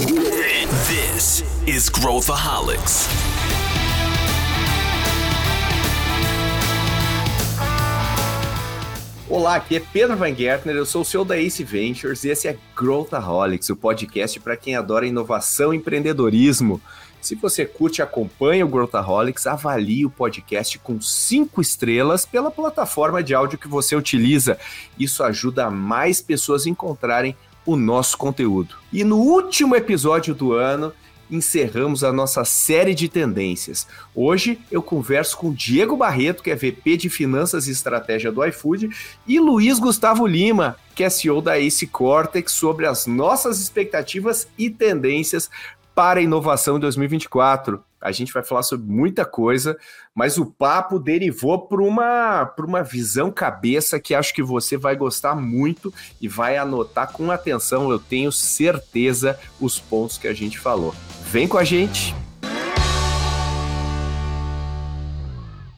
This is Growthaholics. Olá, aqui é Pedro Van Gertner, eu sou o CEO da Ace Ventures e esse é Growthaholics, o podcast para quem adora inovação e empreendedorismo. Se você curte e acompanha o Growthaholics, avalie o podcast com cinco estrelas pela plataforma de áudio que você utiliza. Isso ajuda mais pessoas a encontrarem o nosso conteúdo. E no último episódio do ano, encerramos a nossa série de tendências. Hoje eu converso com Diego Barreto, que é VP de Finanças e Estratégia do iFood, e Luiz Gustavo Lima, que é CEO da Ace Cortex, sobre as nossas expectativas e tendências para a inovação em 2024. A gente vai falar sobre muita coisa, mas o papo derivou para uma, uma visão cabeça que acho que você vai gostar muito e vai anotar com atenção, eu tenho certeza, os pontos que a gente falou. Vem com a gente!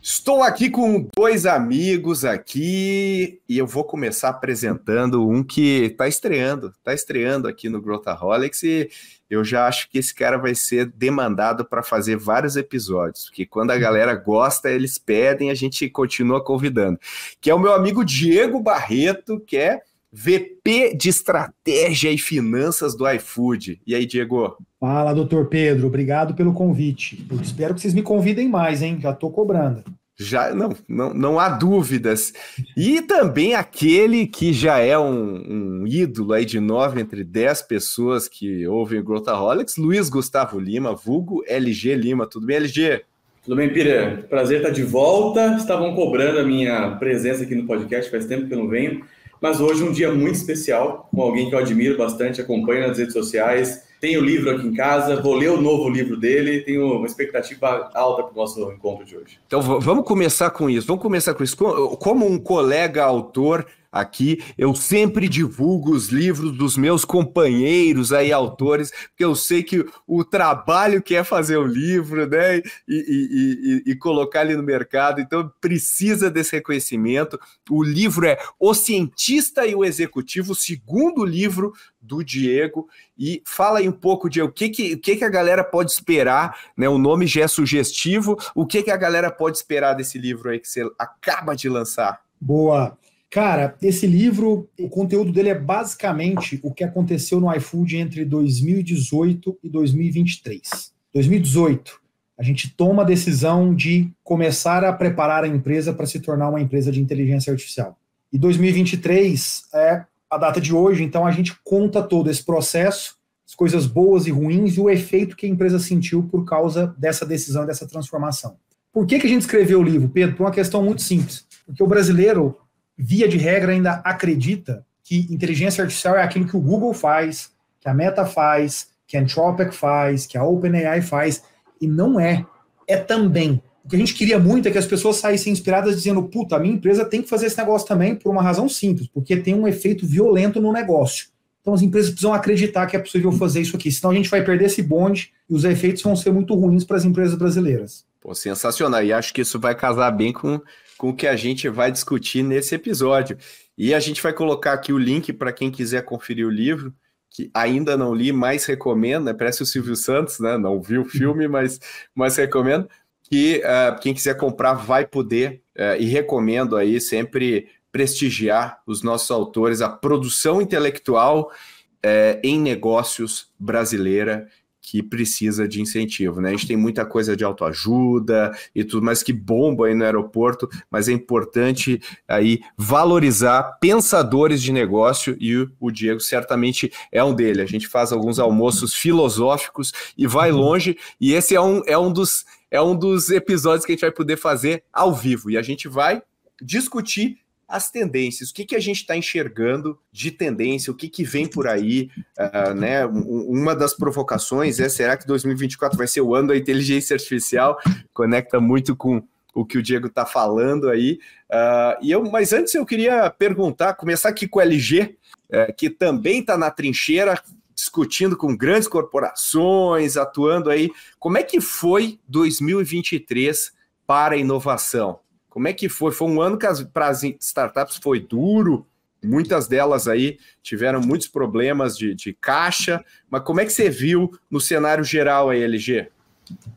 Estou aqui com dois amigos aqui e eu vou começar apresentando um que está estreando, está estreando aqui no Growthaholics e eu já acho que esse cara vai ser demandado para fazer vários episódios, porque quando a galera gosta, eles pedem, a gente continua convidando. Que é o meu amigo Diego Barreto, que é VP de Estratégia e Finanças do iFood. E aí, Diego? Fala, doutor Pedro. Obrigado pelo convite. Eu espero que vocês me convidem mais, hein? Já estou cobrando. Já não, não, não há dúvidas. E também aquele que já é um, um ídolo aí de nove entre dez pessoas que ouvem o Growthaholics, Luiz Gustavo Lima, vulgo LG Lima. Tudo bem, LG? Tudo bem, Pira? Prazer estar de volta. Estavam cobrando a minha presença aqui no podcast, faz tempo que eu não venho. Mas hoje um dia muito especial, com alguém que eu admiro bastante, acompanho nas redes sociais. Tenho o livro aqui em casa, vou ler o novo livro dele, tenho uma expectativa alta para o nosso encontro de hoje. Então vamos começar com isso. Vamos começar com isso. Como um colega autor aqui, eu sempre divulgo os livros dos meus companheiros aí, autores, porque eu sei que o trabalho que é fazer o livro, né, e, e, e, e colocar ele no mercado, então precisa desse reconhecimento. O livro é O Cientista e o Executivo, o segundo livro do Diego, e fala aí um pouco de o que, que, o que, que a galera pode esperar, né? O nome já é sugestivo, o que, que a galera pode esperar desse livro aí que você acaba de lançar? Boa. Cara, esse livro, o conteúdo dele é basicamente o que aconteceu no iFood entre 2018 e 2023. 2018, a gente toma a decisão de começar a preparar a empresa para se tornar uma empresa de inteligência artificial. E 2023 é a data de hoje, então a gente conta todo esse processo, as coisas boas e ruins e o efeito que a empresa sentiu por causa dessa decisão, dessa transformação. Por que, que a gente escreveu o livro, Pedro? Por uma questão muito simples. Porque o brasileiro via de regra, ainda acredita que inteligência artificial é aquilo que o Google faz, que a Meta faz, que a Anthropic faz, que a OpenAI faz, e não é. É também. O que a gente queria muito é que as pessoas saíssem inspiradas dizendo, puta, a minha empresa tem que fazer esse negócio também por uma razão simples, porque tem um efeito violento no negócio. Então as empresas precisam acreditar que é possível fazer isso aqui, senão a gente vai perder esse bonde e os efeitos vão ser muito ruins para as empresas brasileiras. Pô, sensacional. E acho que isso vai casar bem com com o que a gente vai discutir nesse episódio. E a gente vai colocar aqui o link para quem quiser conferir o livro, que ainda não li, mas recomendo, né? Parece o Silvio Santos, né? Não viu o filme, mas, mas recomendo. Que uh, quem quiser comprar vai poder, uh, e recomendo aí sempre prestigiar os nossos autores, a produção intelectual uh, em negócios brasileira que precisa de incentivo, né? A gente tem muita coisa de autoajuda e tudo mais que bomba aí no aeroporto, mas é importante aí valorizar pensadores de negócio e o Diego certamente é um dele. A gente faz alguns almoços filosóficos e vai longe, e esse é um, é um dos é um dos episódios que a gente vai poder fazer ao vivo e a gente vai discutir as tendências, o que, que a gente está enxergando de tendência, o que, que vem por aí, uh, né? Uma das provocações é: será que 2024 vai ser o ano da inteligência artificial? Conecta muito com o que o Diego está falando aí. Uh, e eu, mas antes eu queria perguntar, começar aqui com o LG, uh, que também está na trincheira, discutindo com grandes corporações, atuando aí. Como é que foi 2023 para a inovação? Como é que foi? Foi um ano que para as startups foi duro, muitas delas aí tiveram muitos problemas de, de caixa, mas como é que você viu no cenário geral aí, LG?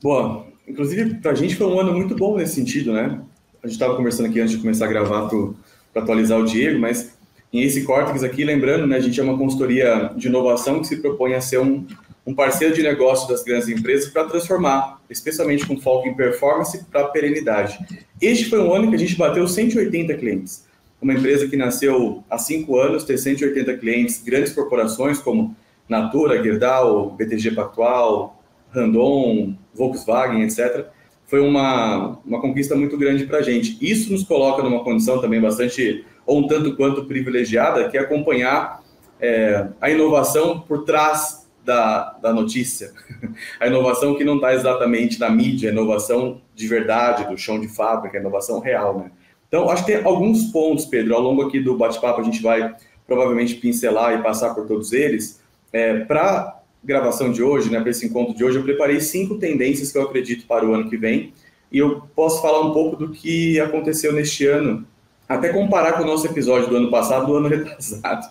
Bom, inclusive para a gente foi um ano muito bom nesse sentido, né? A gente estava conversando aqui antes de começar a gravar para atualizar o Diego, mas em esse Cortex aqui, lembrando, né, a gente é uma consultoria de inovação que se propõe a ser um, um parceiro de negócio das grandes empresas para transformar, especialmente com foco em performance para perenidade. Este foi um ano que a gente bateu 180 clientes. Uma empresa que nasceu há cinco anos, tem 180 clientes, grandes corporações como Natura, Gerdau, BTG Pactual, Randon, Volkswagen, etc foi uma, uma conquista muito grande para a gente. Isso nos coloca numa condição também bastante, ou um tanto quanto privilegiada, que é acompanhar é, a inovação por trás da, da notícia. a inovação que não está exatamente na mídia, a inovação de verdade, do chão de fábrica, a inovação real. Né? Então, acho que tem alguns pontos, Pedro, ao longo aqui do bate-papo a gente vai provavelmente pincelar e passar por todos eles, é, para gravação de hoje, né, para esse encontro de hoje, eu preparei cinco tendências que eu acredito para o ano que vem e eu posso falar um pouco do que aconteceu neste ano, até comparar com o nosso episódio do ano passado, do ano retrasado,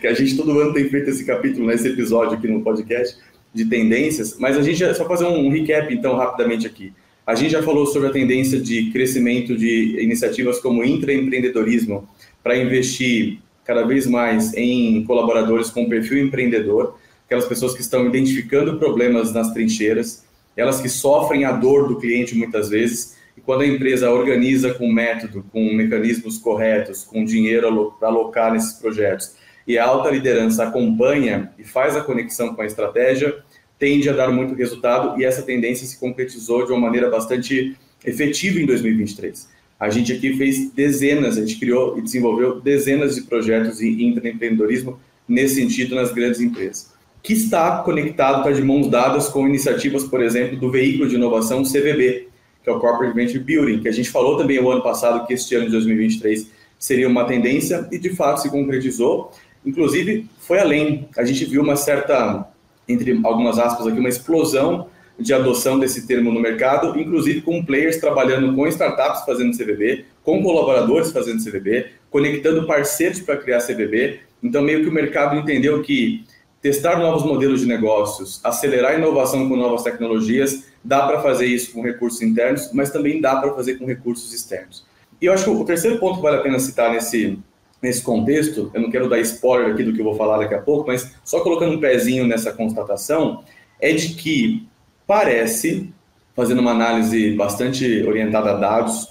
que a gente todo ano tem feito esse capítulo, né, episódio aqui no podcast de tendências, mas a gente já, só fazer um recap então rapidamente aqui. A gente já falou sobre a tendência de crescimento de iniciativas como intraempreendedorismo para investir cada vez mais em colaboradores com perfil empreendedor aquelas pessoas que estão identificando problemas nas trincheiras, elas que sofrem a dor do cliente muitas vezes, e quando a empresa organiza com método, com mecanismos corretos, com dinheiro para alocar nesses projetos, e a alta liderança acompanha e faz a conexão com a estratégia, tende a dar muito resultado, e essa tendência se concretizou de uma maneira bastante efetiva em 2023. A gente aqui fez dezenas, a gente criou e desenvolveu dezenas de projetos de empreendedorismo nesse sentido nas grandes empresas que está conectado, está de mãos dadas com iniciativas, por exemplo, do veículo de inovação CVB, que é o Corporate Venture Building, que a gente falou também o ano passado que este ano de 2023 seria uma tendência e de fato se concretizou. Inclusive, foi além. A gente viu uma certa, entre algumas aspas aqui, uma explosão de adoção desse termo no mercado, inclusive com players trabalhando com startups fazendo CVB, com colaboradores fazendo CVB, conectando parceiros para criar CVB. Então, meio que o mercado entendeu que testar novos modelos de negócios, acelerar a inovação com novas tecnologias, dá para fazer isso com recursos internos, mas também dá para fazer com recursos externos. E eu acho que o terceiro ponto que vale a pena citar nesse, nesse contexto, eu não quero dar spoiler aqui do que eu vou falar daqui a pouco, mas só colocando um pezinho nessa constatação, é de que parece, fazendo uma análise bastante orientada a dados,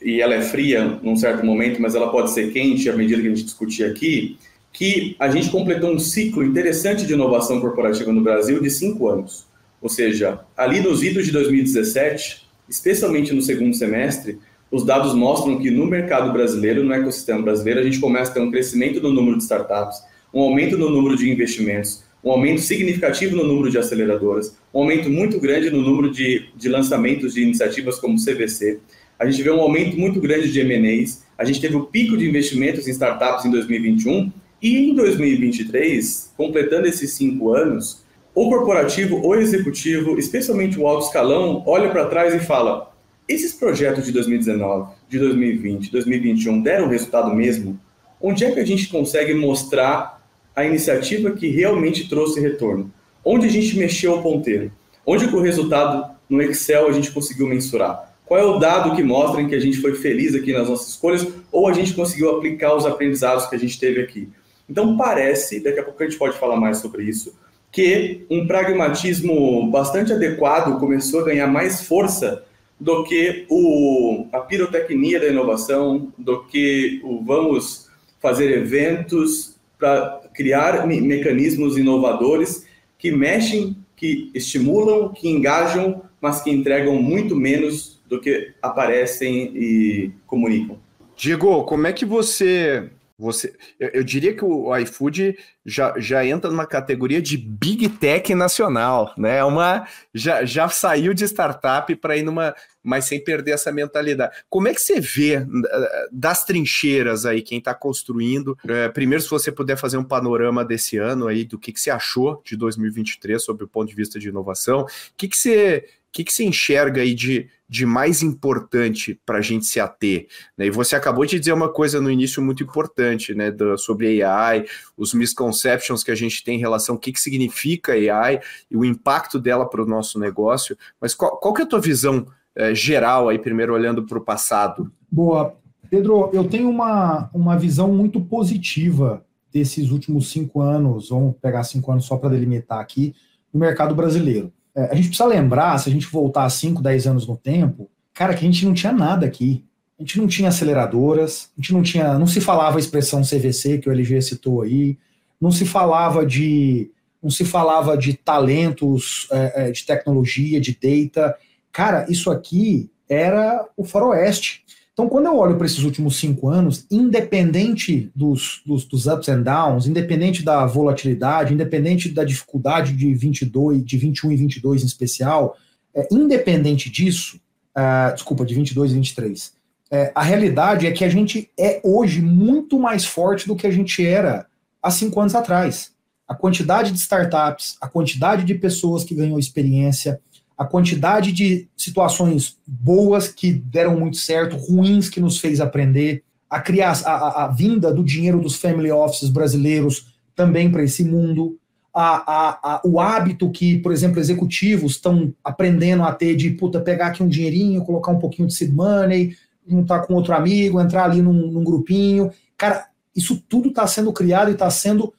e ela é fria num certo momento, mas ela pode ser quente à medida que a gente discutir aqui, que a gente completou um ciclo interessante de inovação corporativa no Brasil de cinco anos. Ou seja, ali nos idos de 2017, especialmente no segundo semestre, os dados mostram que no mercado brasileiro, no ecossistema brasileiro, a gente começa a ter um crescimento no número de startups, um aumento no número de investimentos, um aumento significativo no número de aceleradoras, um aumento muito grande no número de, de lançamentos de iniciativas como CVC. A gente vê um aumento muito grande de M&As, a gente teve o pico de investimentos em startups em 2021 e em 2023, completando esses cinco anos, o corporativo, o executivo, especialmente o alto escalão, olha para trás e fala: esses projetos de 2019, de 2020, 2021 deram resultado mesmo? Onde é que a gente consegue mostrar a iniciativa que realmente trouxe retorno? Onde a gente mexeu o ponteiro? Onde o resultado no Excel a gente conseguiu mensurar? Qual é o dado que mostra que a gente foi feliz aqui nas nossas escolhas ou a gente conseguiu aplicar os aprendizados que a gente teve aqui? Então, parece, daqui a pouco a gente pode falar mais sobre isso, que um pragmatismo bastante adequado começou a ganhar mais força do que o, a pirotecnia da inovação, do que o vamos fazer eventos para criar me mecanismos inovadores que mexem, que estimulam, que engajam, mas que entregam muito menos do que aparecem e comunicam. Diego, como é que você você, eu, eu, diria que o iFood já, já entra numa categoria de big tech nacional, né? É uma já, já saiu de startup para ir numa, mas sem perder essa mentalidade. Como é que você vê eh, das trincheiras aí quem está construindo? É, primeiro, se você puder fazer um panorama desse ano aí do que, que você achou de 2023 sob o ponto de vista de inovação, o que, que você que, que você enxerga aí de, de mais importante para a gente se ater? Né? E você acabou de dizer uma coisa no início muito importante, né, do, sobre AI, os misconceptions que a gente tem em relação ao que, que significa AI e o impacto dela para o nosso negócio. Mas qual, qual que é a tua visão é, geral aí, primeiro olhando para o passado? Boa. Pedro, eu tenho uma, uma visão muito positiva desses últimos cinco anos, vamos pegar cinco anos só para delimitar aqui, no mercado brasileiro. É, a gente precisa lembrar, se a gente voltar 5, 10 anos no tempo, cara, que a gente não tinha nada aqui. A gente não tinha aceleradoras, a gente não tinha, não se falava a expressão CVC que o LG citou aí, não se falava de, não se falava de talentos é, é de tecnologia, de data. Cara, isso aqui era o faroeste. Então, quando eu olho para esses últimos cinco anos, independente dos, dos, dos, ups and downs, independente da volatilidade, independente da dificuldade de 22, de 21 e 22 em especial, é, independente disso, uh, desculpa, de 22 e 23, é, a realidade é que a gente é hoje muito mais forte do que a gente era há cinco anos atrás. A quantidade de startups, a quantidade de pessoas que ganham experiência, a quantidade de situações boas que deram muito certo, ruins que nos fez aprender, a, criar, a, a vinda do dinheiro dos family offices brasileiros também para esse mundo, a, a, o hábito que, por exemplo, executivos estão aprendendo a ter de puta, pegar aqui um dinheirinho, colocar um pouquinho de seed money, juntar com outro amigo, entrar ali num, num grupinho. Cara, isso tudo está sendo criado e está sendo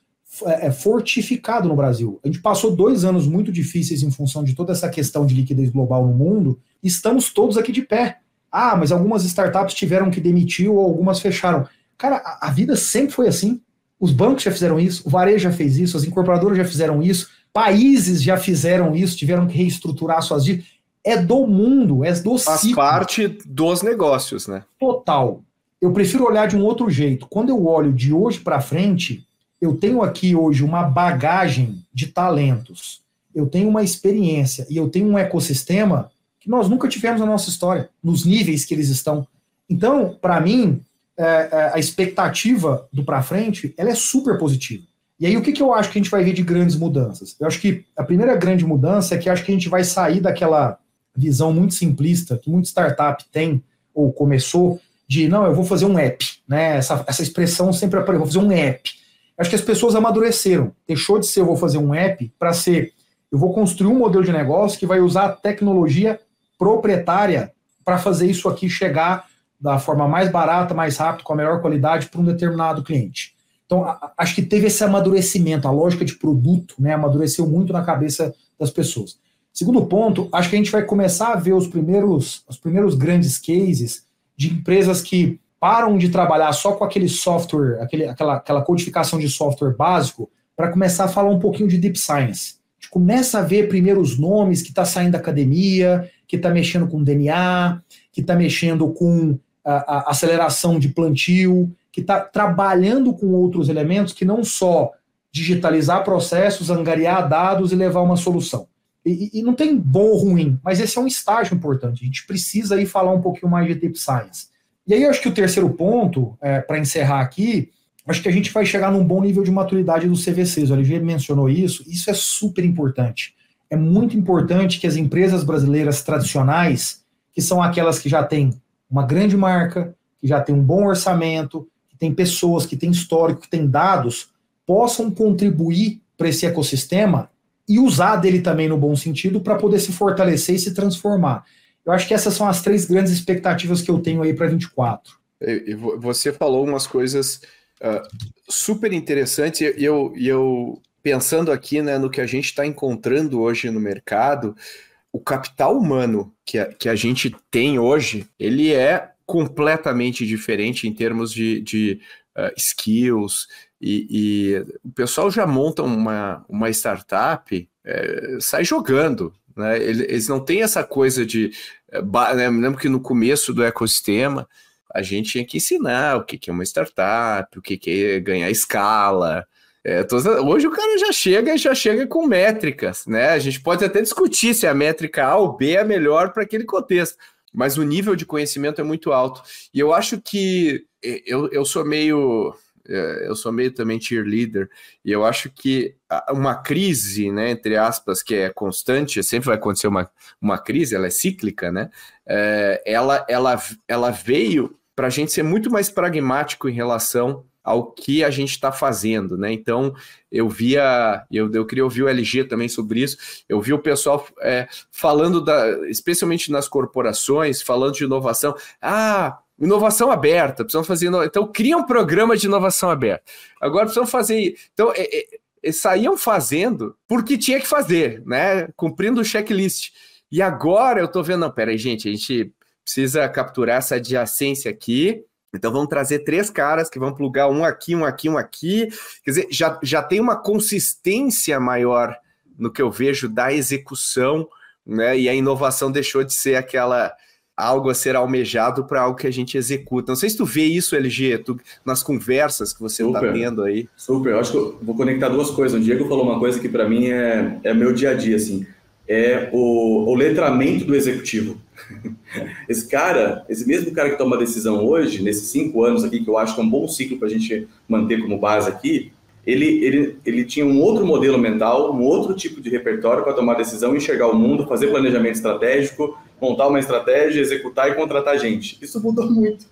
é, é, fortificado no Brasil. A gente passou dois anos muito difíceis em função de toda essa questão de liquidez global no mundo, e estamos todos aqui de pé. Ah, mas algumas startups tiveram que demitir ou algumas fecharam. Cara, a, a vida sempre foi assim. Os bancos já fizeram isso, o varejo já fez isso, as incorporadoras já fizeram isso, países já fizeram isso, tiveram que reestruturar suas dívidas. É do mundo, é do Faz ciclo. parte dos negócios, né? Total. Eu prefiro olhar de um outro jeito. Quando eu olho de hoje para frente, eu tenho aqui hoje uma bagagem de talentos, eu tenho uma experiência e eu tenho um ecossistema que nós nunca tivemos na nossa história, nos níveis que eles estão. Então, para mim, é, é, a expectativa do para frente, ela é super positiva. E aí, o que, que eu acho que a gente vai ver de grandes mudanças? Eu acho que a primeira grande mudança é que acho que a gente vai sair daquela visão muito simplista que muito startup tem, ou começou, de, não, eu vou fazer um app, né? Essa, essa expressão sempre aparece, vou fazer um app. Acho que as pessoas amadureceram. Deixou de ser eu vou fazer um app para ser eu vou construir um modelo de negócio que vai usar a tecnologia proprietária para fazer isso aqui chegar da forma mais barata, mais rápida, com a melhor qualidade para um determinado cliente. Então, acho que teve esse amadurecimento, a lógica de produto, né, amadureceu muito na cabeça das pessoas. Segundo ponto, acho que a gente vai começar a ver os primeiros, os primeiros grandes cases de empresas que param de trabalhar só com aquele software, aquele, aquela, aquela codificação de software básico, para começar a falar um pouquinho de deep science. A gente começa a ver primeiro os nomes que está saindo da academia, que está mexendo com DNA, que está mexendo com a, a, aceleração de plantio, que está trabalhando com outros elementos que não só digitalizar processos, angariar dados e levar uma solução. E, e, não tem bom ou ruim, mas esse é um estágio importante. A gente precisa aí falar um pouquinho mais de deep science. E aí eu acho que o terceiro ponto, é, para encerrar aqui, acho que a gente vai chegar num bom nível de maturidade dos CVCs. O Olivier mencionou isso, isso é super importante. É muito importante que as empresas brasileiras tradicionais, que são aquelas que já têm uma grande marca, que já têm um bom orçamento, que têm pessoas, que têm histórico, que têm dados, possam contribuir para esse ecossistema e usar dele também no bom sentido para poder se fortalecer e se transformar. Eu acho que essas são as três grandes expectativas que eu tenho aí para 24. Você falou umas coisas uh, super interessantes e eu, eu pensando aqui né, no que a gente está encontrando hoje no mercado, o capital humano que a, que a gente tem hoje, ele é completamente diferente em termos de, de uh, skills, e, e, o pessoal já monta uma, uma startup, é, sai jogando, né? Eles não têm essa coisa de. Eh, né? Lembro que no começo do ecossistema a gente tinha que ensinar o que é uma startup, o que é ganhar escala. É, hoje o cara já chega e já chega com métricas, né? A gente pode até discutir se a métrica A ou B é melhor para aquele contexto, mas o nível de conhecimento é muito alto. E eu acho que eu, eu sou meio eu sou meio também cheerleader, e eu acho que uma crise, né, entre aspas, que é constante, sempre vai acontecer uma, uma crise, ela é cíclica, né? É, ela, ela, ela veio para a gente ser muito mais pragmático em relação ao que a gente está fazendo, né? Então, eu via, eu, eu queria ouvir o LG também sobre isso, eu vi o pessoal é, falando, da, especialmente nas corporações, falando de inovação. Ah, inovação aberta, precisam fazer. Então, cria um programa de inovação aberta. Agora precisam fazer. Então, é, é, saíam fazendo porque tinha que fazer, né? Cumprindo o checklist. E agora eu estou vendo, não, peraí, gente, a gente precisa capturar essa adjacência aqui então vamos trazer três caras que vão plugar um aqui, um aqui, um aqui. Quer dizer, já, já tem uma consistência maior no que eu vejo da execução, né? E a inovação deixou de ser aquela algo a ser almejado para algo que a gente executa. Não sei se tu vê isso, LG, tu, nas conversas que você está tendo aí. Super, eu acho que eu vou conectar duas coisas. O Diego falou uma coisa que para mim é, é meu dia a dia, assim é o, o letramento do executivo. Esse cara, esse mesmo cara que toma a decisão hoje, nesses cinco anos aqui, que eu acho que é um bom ciclo para a gente manter como base aqui, ele, ele, ele tinha um outro modelo mental, um outro tipo de repertório para tomar decisão, enxergar o mundo, fazer planejamento estratégico, montar uma estratégia, executar e contratar gente. Isso mudou muito.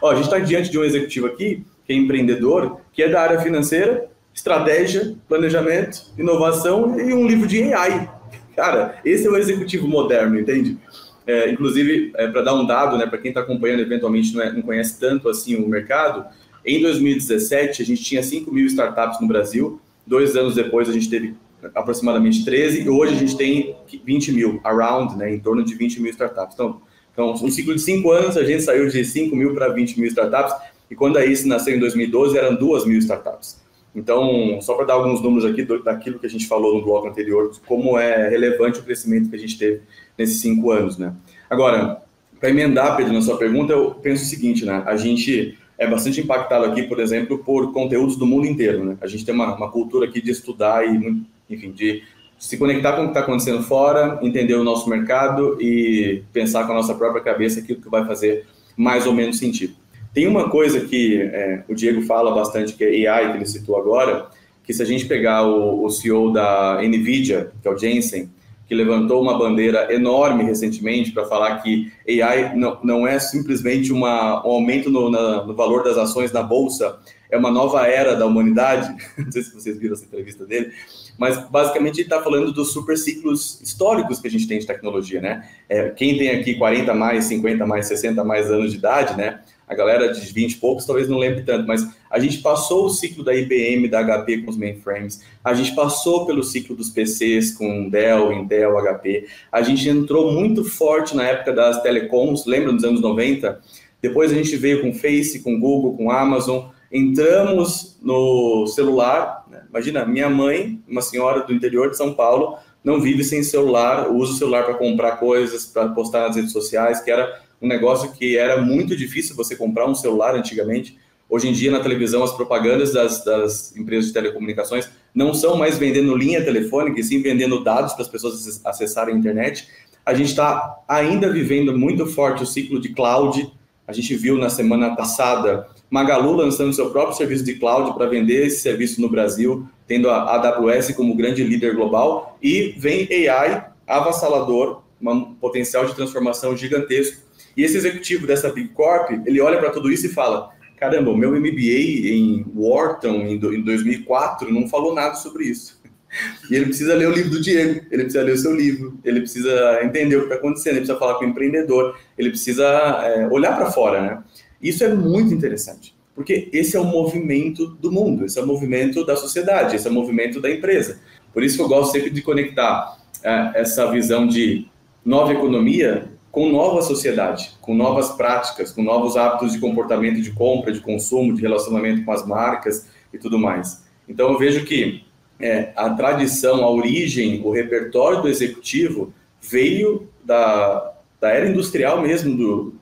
Ó, a gente está diante de um executivo aqui, que é empreendedor, que é da área financeira, estratégia, planejamento, inovação e um livro de AI. Cara, esse é o executivo moderno, entende? É, inclusive, é, para dar um dado, né, para quem está acompanhando eventualmente não, é, não, conhece tanto assim o mercado, em 2017 a gente tinha 5 mil startups no Brasil, dois anos depois a gente teve aproximadamente 13, e hoje a gente tem 20 mil, around, né, em torno de 20 mil startups. Então, então um ciclo de 5 anos a gente saiu de 5 mil para 20 mil startups, e quando a ICE nasceu em 2012 eram 2 mil startups. Então, só para dar alguns números aqui do, daquilo que a gente falou no bloco anterior, como é relevante o crescimento que a gente teve nesses cinco anos, né? Agora, para emendar, Pedro, na sua pergunta, eu penso o seguinte, né? A gente é bastante impactado aqui, por exemplo, por conteúdos do mundo inteiro, né? A gente tem uma, uma cultura aqui de estudar e, enfim, de se conectar com o que está acontecendo fora, entender o nosso mercado e pensar com a nossa própria cabeça aquilo que vai fazer mais ou menos sentido. Tem uma coisa que é, o Diego fala bastante, que é AI, que ele citou agora, que se a gente pegar o, o CEO da NVIDIA, que é o Jensen, que levantou uma bandeira enorme recentemente para falar que AI não, não é simplesmente uma, um aumento no, na, no valor das ações na bolsa, é uma nova era da humanidade. Não sei se vocês viram essa entrevista dele, mas basicamente ele está falando dos super ciclos históricos que a gente tem de tecnologia, né? É, quem tem aqui 40 mais, 50 mais, 60 mais anos de idade, né? a galera de 20 e poucos talvez não lembre tanto, mas a gente passou o ciclo da IBM, da HP com os mainframes, a gente passou pelo ciclo dos PCs com Dell, Intel, HP, a gente entrou muito forte na época das telecoms, lembra dos anos 90? Depois a gente veio com Face, com Google, com Amazon, entramos no celular, né? imagina, minha mãe, uma senhora do interior de São Paulo, não vive sem celular, usa o celular para comprar coisas, para postar nas redes sociais, que era um negócio que era muito difícil você comprar um celular antigamente. Hoje em dia, na televisão, as propagandas das, das empresas de telecomunicações não são mais vendendo linha telefônica, e sim vendendo dados para as pessoas acessarem a internet. A gente está ainda vivendo muito forte o ciclo de cloud. A gente viu na semana passada Magalu lançando seu próprio serviço de cloud para vender esse serviço no Brasil, tendo a AWS como grande líder global, e vem AI avassalador, um potencial de transformação gigantesco e esse executivo dessa Big Corp, ele olha para tudo isso e fala: caramba, o meu MBA em Wharton em 2004 não falou nada sobre isso. E ele precisa ler o livro do Diego, ele precisa ler o seu livro, ele precisa entender o que está acontecendo, ele precisa falar com o empreendedor, ele precisa é, olhar para fora, né? Isso é muito interessante, porque esse é o movimento do mundo, esse é o movimento da sociedade, esse é o movimento da empresa. Por isso que eu gosto sempre de conectar é, essa visão de nova economia com nova sociedade, com novas práticas, com novos hábitos de comportamento de compra, de consumo, de relacionamento com as marcas e tudo mais. Então eu vejo que é, a tradição, a origem, o repertório do executivo veio da, da era industrial mesmo, do,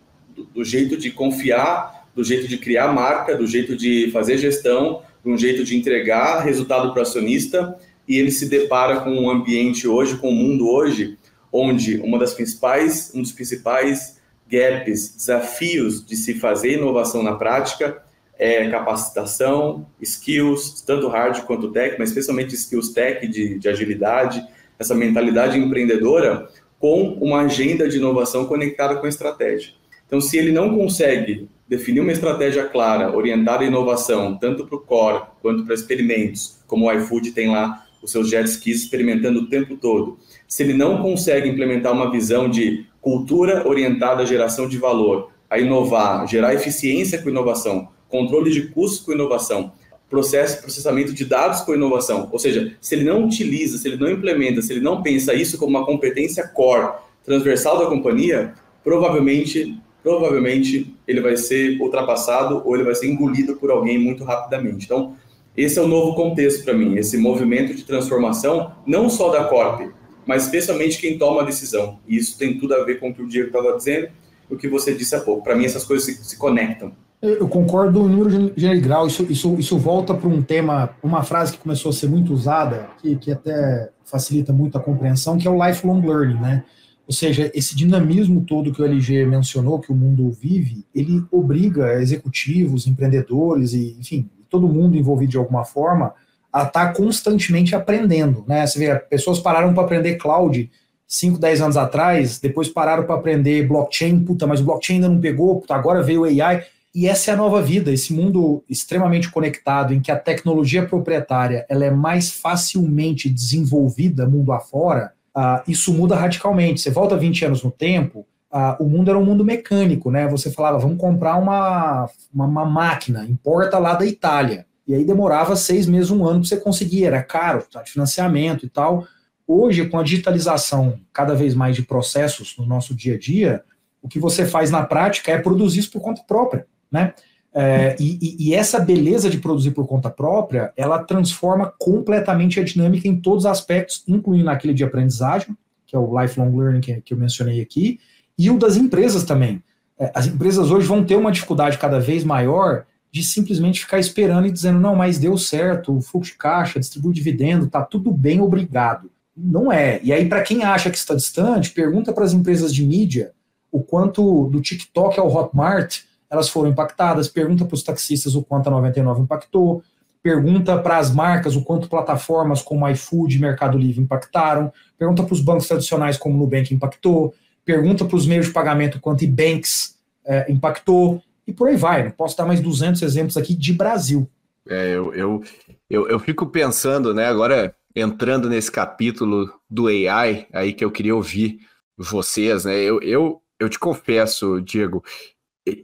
do, jeito de confiar, do jeito de criar marca, do jeito de fazer gestão, de um jeito de entregar resultado para o acionista, e ele se depara com um ambiente hoje, com o mundo hoje, onde uma das principais, um dos principais gaps, desafios de se fazer inovação na prática é capacitação, skills, tanto hard quanto tech, mas especialmente skills tech de, de agilidade, essa mentalidade empreendedora com uma agenda de inovação conectada com a estratégia. Então, se ele não consegue definir uma estratégia clara, orientada à inovação, tanto para o core quanto para experimentos, como o iFood tem lá os seus jet skis experimentando o tempo todo, se ele não consegue implementar uma visão de cultura orientada à geração de valor, a inovar, gerar eficiência com inovação, controle de custos com inovação, processo, processamento de dados com inovação. Ou seja, se ele não utiliza, se ele não implementa, se ele não pensa isso como uma competência core transversal da companhia, provavelmente, provavelmente ele vai ser ultrapassado ou ele vai ser engolido por alguém muito rapidamente. Então, esse é o novo contexto para mim, esse movimento de transformação, não só da Corp, mas especialmente quem toma a decisão. E isso tem tudo a ver com o que o Diego estava dizendo, o que você disse há pouco. Para mim, essas coisas se, se conectam. Eu concordo no número de grau. Isso, isso, isso volta para um tema, uma frase que começou a ser muito usada, que, que até facilita muito a compreensão, que é o lifelong learning, né? Ou seja, esse dinamismo todo que o LG mencionou, que o mundo vive, ele obriga executivos, empreendedores e, enfim, todo mundo envolvido de alguma forma a estar tá constantemente aprendendo, né? Você vê, pessoas pararam para aprender cloud 5, 10 anos atrás, depois pararam para aprender blockchain, puta, mas o blockchain ainda não pegou, puta, agora veio o AI. E essa é a nova vida, esse mundo extremamente conectado, em que a tecnologia proprietária ela é mais facilmente desenvolvida mundo afora, uh, isso muda radicalmente. Você volta 20 anos no tempo, uh, o mundo era um mundo mecânico, né? Você falava, vamos comprar uma, uma, uma máquina, importa lá da Itália. E aí demorava seis meses, um ano para você conseguir, era caro, tá, financiamento e tal. Hoje, com a digitalização cada vez mais de processos no nosso dia a dia, o que você faz na prática é produzir isso por conta própria né? É, e, e, essa beleza de produzir por conta própria, ela transforma completamente a dinâmica em todos os aspectos, incluindo aquele de aprendizagem, que é o lifelong learning que, que eu mencionei aqui, e o das empresas também. É, as empresas hoje vão ter uma dificuldade cada vez maior de simplesmente ficar esperando e dizendo, não, mas deu certo, o fluxo de caixa, distribui dividendo, tá tudo bem, obrigado. Não é. E aí, para quem acha que está distante, pergunta para as empresas de mídia o quanto do TikTok ao Hotmart elas foram impactadas. Pergunta para os taxistas o quanto a 99 impactou. Pergunta para as marcas o quanto plataformas como iFood e Mercado Livre impactaram. Pergunta para os bancos tradicionais como o Nubank impactou. Pergunta para os meios de pagamento quanto eBanks é, impactou. E por aí vai. Não posso dar mais 200 exemplos aqui de Brasil. É, eu, eu, eu, eu fico pensando, né, agora entrando nesse capítulo do AI, aí que eu queria ouvir vocês, né? Eu, eu, eu te confesso, Diego,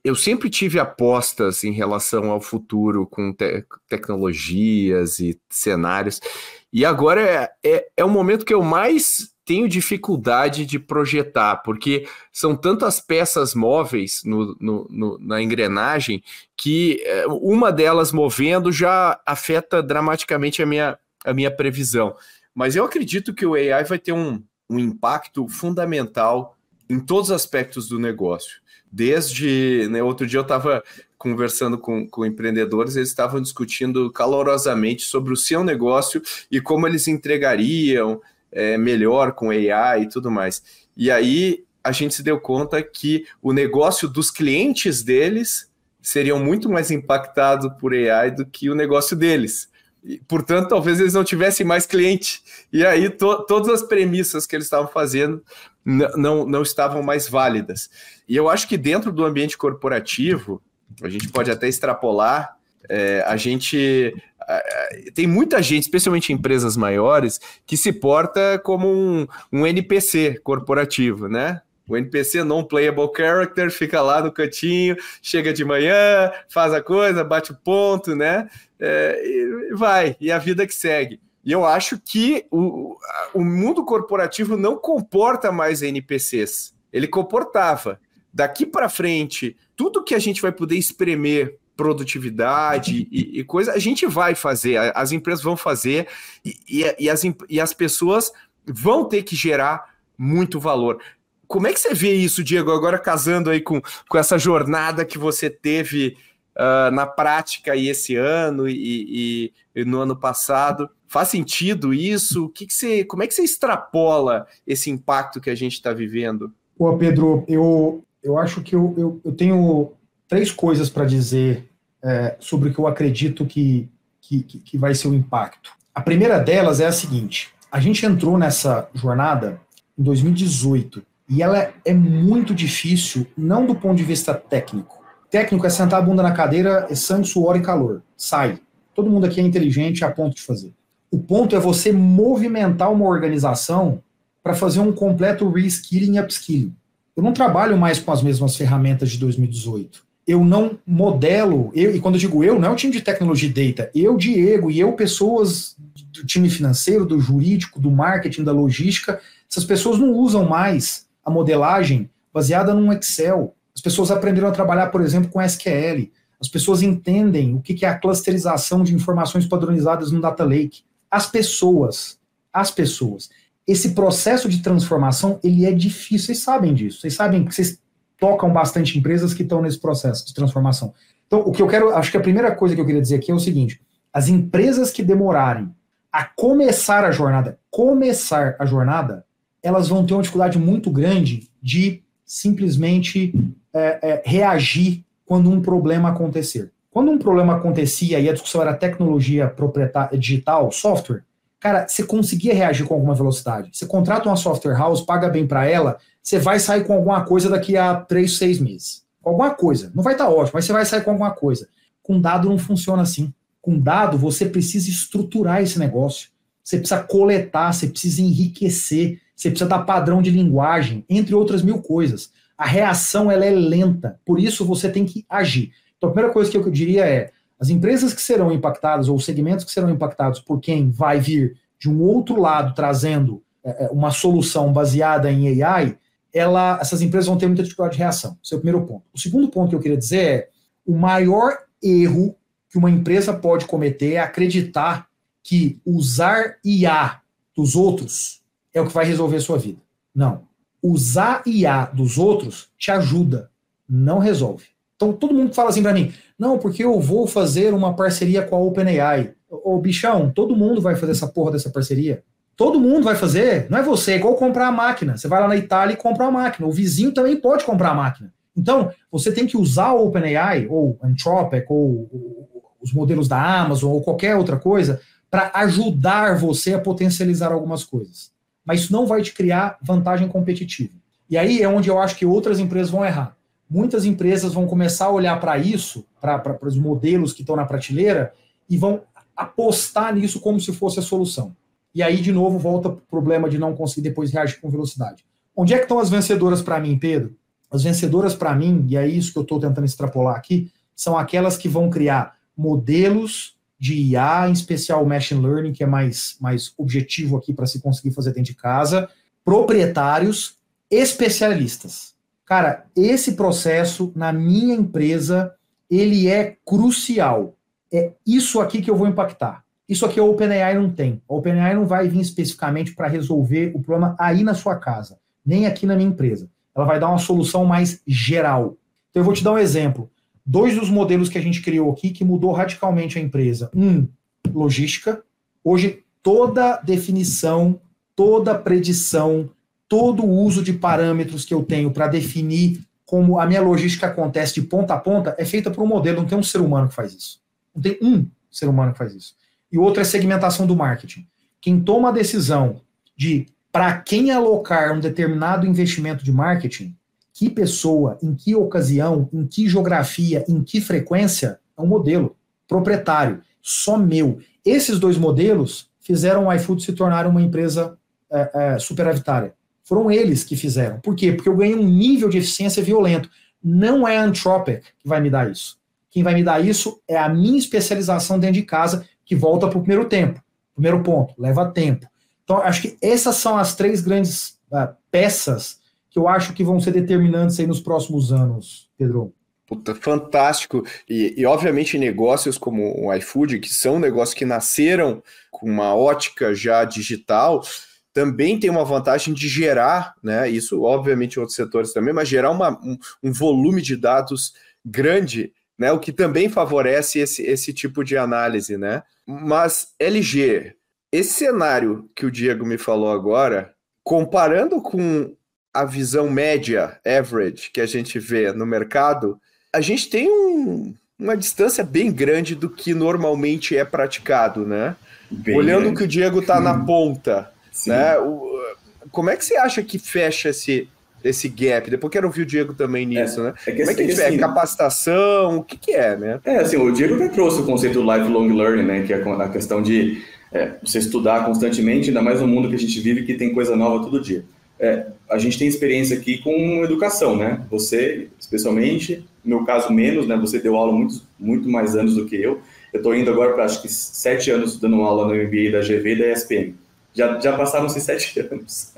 eu sempre tive apostas em relação ao futuro com te tecnologias e cenários, e agora é, é, é o momento que eu mais tenho dificuldade de projetar, porque são tantas peças móveis no, no, no, na engrenagem que é, uma delas movendo já afeta dramaticamente a minha, a minha previsão. Mas eu acredito que o AI vai ter um, um impacto fundamental em todos os aspectos do negócio desde né, outro dia eu estava conversando com, com empreendedores, eles estavam discutindo calorosamente sobre o seu negócio e como eles entregariam é, melhor com AI e tudo mais. E aí a gente se deu conta que o negócio dos clientes deles seriam muito mais impactado por AI do que o negócio deles. Portanto, talvez eles não tivessem mais cliente. E aí to, todas as premissas que eles estavam fazendo não, não estavam mais válidas. E eu acho que dentro do ambiente corporativo, a gente pode até extrapolar, é, a gente. tem muita gente, especialmente empresas maiores, que se porta como um, um NPC corporativo, né? O NPC non-playable character fica lá no cantinho, chega de manhã, faz a coisa, bate o ponto, né? É, e vai, e a vida que segue. E eu acho que o, o mundo corporativo não comporta mais NPCs. Ele comportava. Daqui para frente, tudo que a gente vai poder espremer produtividade e, e, coisa, a gente vai fazer, as empresas vão fazer e, e, e, as, e as pessoas vão ter que gerar muito valor. Como é que você vê isso, Diego, agora casando aí com, com essa jornada que você teve uh, na prática aí esse ano e, e, no ano passado? Faz sentido isso? O que, que você, como é que você extrapola esse impacto que a gente está vivendo? Pô, Pedro, eu, eu acho que eu, eu, eu tenho três coisas para dizer é, sobre o que eu acredito que, que, que vai ser o impacto. A primeira delas é a seguinte: a gente entrou nessa jornada em 2018 e ela é muito difícil, não do ponto de vista técnico. Técnico é sentar a bunda na cadeira, é sangue, suor e calor. Sai. Todo mundo aqui é inteligente a ponto de fazer. O ponto é você movimentar uma organização para fazer um completo reskilling e upskilling. Eu não trabalho mais com as mesmas ferramentas de 2018. Eu não modelo, eu, e quando eu digo eu, não é o time de tecnologia e data, eu, Diego, e eu, pessoas do time financeiro, do jurídico, do marketing, da logística, essas pessoas não usam mais a modelagem baseada num Excel. As pessoas aprenderam a trabalhar, por exemplo, com SQL. As pessoas entendem o que é a clusterização de informações padronizadas no Data Lake. As pessoas, as pessoas. Esse processo de transformação, ele é difícil, vocês sabem disso. Vocês sabem que vocês tocam bastante empresas que estão nesse processo de transformação. Então, o que eu quero, acho que a primeira coisa que eu queria dizer aqui é o seguinte: as empresas que demorarem a começar a jornada, começar a jornada, elas vão ter uma dificuldade muito grande de simplesmente é, é, reagir quando um problema acontecer. Quando um problema acontecia e a discussão era tecnologia digital, software, cara, você conseguia reagir com alguma velocidade. Você contrata uma software house, paga bem para ela, você vai sair com alguma coisa daqui a três, seis meses. Alguma coisa. Não vai estar tá ótimo, mas você vai sair com alguma coisa. Com dado não funciona assim. Com dado, você precisa estruturar esse negócio. Você precisa coletar, você precisa enriquecer, você precisa dar padrão de linguagem, entre outras mil coisas. A reação ela é lenta, por isso você tem que agir. Então, a primeira coisa que eu diria é: as empresas que serão impactadas, ou os segmentos que serão impactados por quem vai vir de um outro lado trazendo é, uma solução baseada em AI, ela, essas empresas vão ter muita dificuldade de reação. Esse é o primeiro ponto. O segundo ponto que eu queria dizer é: o maior erro que uma empresa pode cometer é acreditar que usar IA dos outros é o que vai resolver a sua vida. Não. Usar IA dos outros te ajuda, não resolve. Então todo mundo fala assim para mim: não, porque eu vou fazer uma parceria com a OpenAI. Ô, bichão, todo mundo vai fazer essa porra dessa parceria. Todo mundo vai fazer, não é você, é igual comprar a máquina. Você vai lá na Itália e compra a máquina. O vizinho também pode comprar a máquina. Então, você tem que usar o OpenAI, ou Anthropic, ou, ou os modelos da Amazon, ou qualquer outra coisa, para ajudar você a potencializar algumas coisas. Mas isso não vai te criar vantagem competitiva. E aí é onde eu acho que outras empresas vão errar. Muitas empresas vão começar a olhar para isso, para os modelos que estão na prateleira, e vão apostar nisso como se fosse a solução. E aí, de novo, volta o problema de não conseguir depois reagir com velocidade. Onde é que estão as vencedoras para mim, Pedro? As vencedoras para mim, e é isso que eu estou tentando extrapolar aqui, são aquelas que vão criar modelos de IA, em especial Machine Learning, que é mais, mais objetivo aqui para se conseguir fazer dentro de casa, proprietários, especialistas. Cara, esse processo na minha empresa, ele é crucial. É isso aqui que eu vou impactar. Isso aqui a OpenAI não tem. A OpenAI não vai vir especificamente para resolver o problema aí na sua casa, nem aqui na minha empresa. Ela vai dar uma solução mais geral. Então eu vou te dar um exemplo. Dois dos modelos que a gente criou aqui que mudou radicalmente a empresa. Um, logística. Hoje toda definição, toda predição, todo o uso de parâmetros que eu tenho para definir como a minha logística acontece de ponta a ponta é feita por um modelo, não tem um ser humano que faz isso. Não tem um ser humano que faz isso e o outro é segmentação do marketing. Quem toma a decisão de para quem alocar um determinado investimento de marketing, que pessoa, em que ocasião, em que geografia, em que frequência, é um modelo proprietário, só meu. Esses dois modelos fizeram o iFood se tornar uma empresa é, é, superavitária. Foram eles que fizeram. Por quê? Porque eu ganhei um nível de eficiência violento. Não é a Anthropic que vai me dar isso. Quem vai me dar isso é a minha especialização dentro de casa que volta para o primeiro tempo. Primeiro ponto, leva tempo. Então, acho que essas são as três grandes uh, peças que eu acho que vão ser determinantes aí nos próximos anos, Pedro. Puta, fantástico. E, e, obviamente, negócios como o iFood, que são negócios que nasceram com uma ótica já digital, também tem uma vantagem de gerar, né? Isso, obviamente, em outros setores também, mas gerar uma, um, um volume de dados grande né? O que também favorece esse, esse tipo de análise, né? Mas LG, esse cenário que o Diego me falou agora, comparando com a visão média, average, que a gente vê no mercado, a gente tem um, uma distância bem grande do que normalmente é praticado, né? Bem Olhando grande. que o Diego está na ponta, Sim. né? O, como é que você acha que fecha esse, esse gap? Depois quero ouvir o Diego também é, nisso, é, né? É que, como é que, é, que assim, capacitação? O que, que é, né? É, assim, o Diego até trouxe o conceito do lifelong learning, né? Que é a questão de é, você estudar constantemente, ainda mais no mundo que a gente vive que tem coisa nova todo dia. É, a gente tem experiência aqui com educação, né? Você, especialmente, no meu caso menos, né? Você deu aula muito, muito mais anos do que eu. Eu estou indo agora para acho que sete anos dando aula no MBA da GV e da ESPN. Já, já passaram-se sete anos,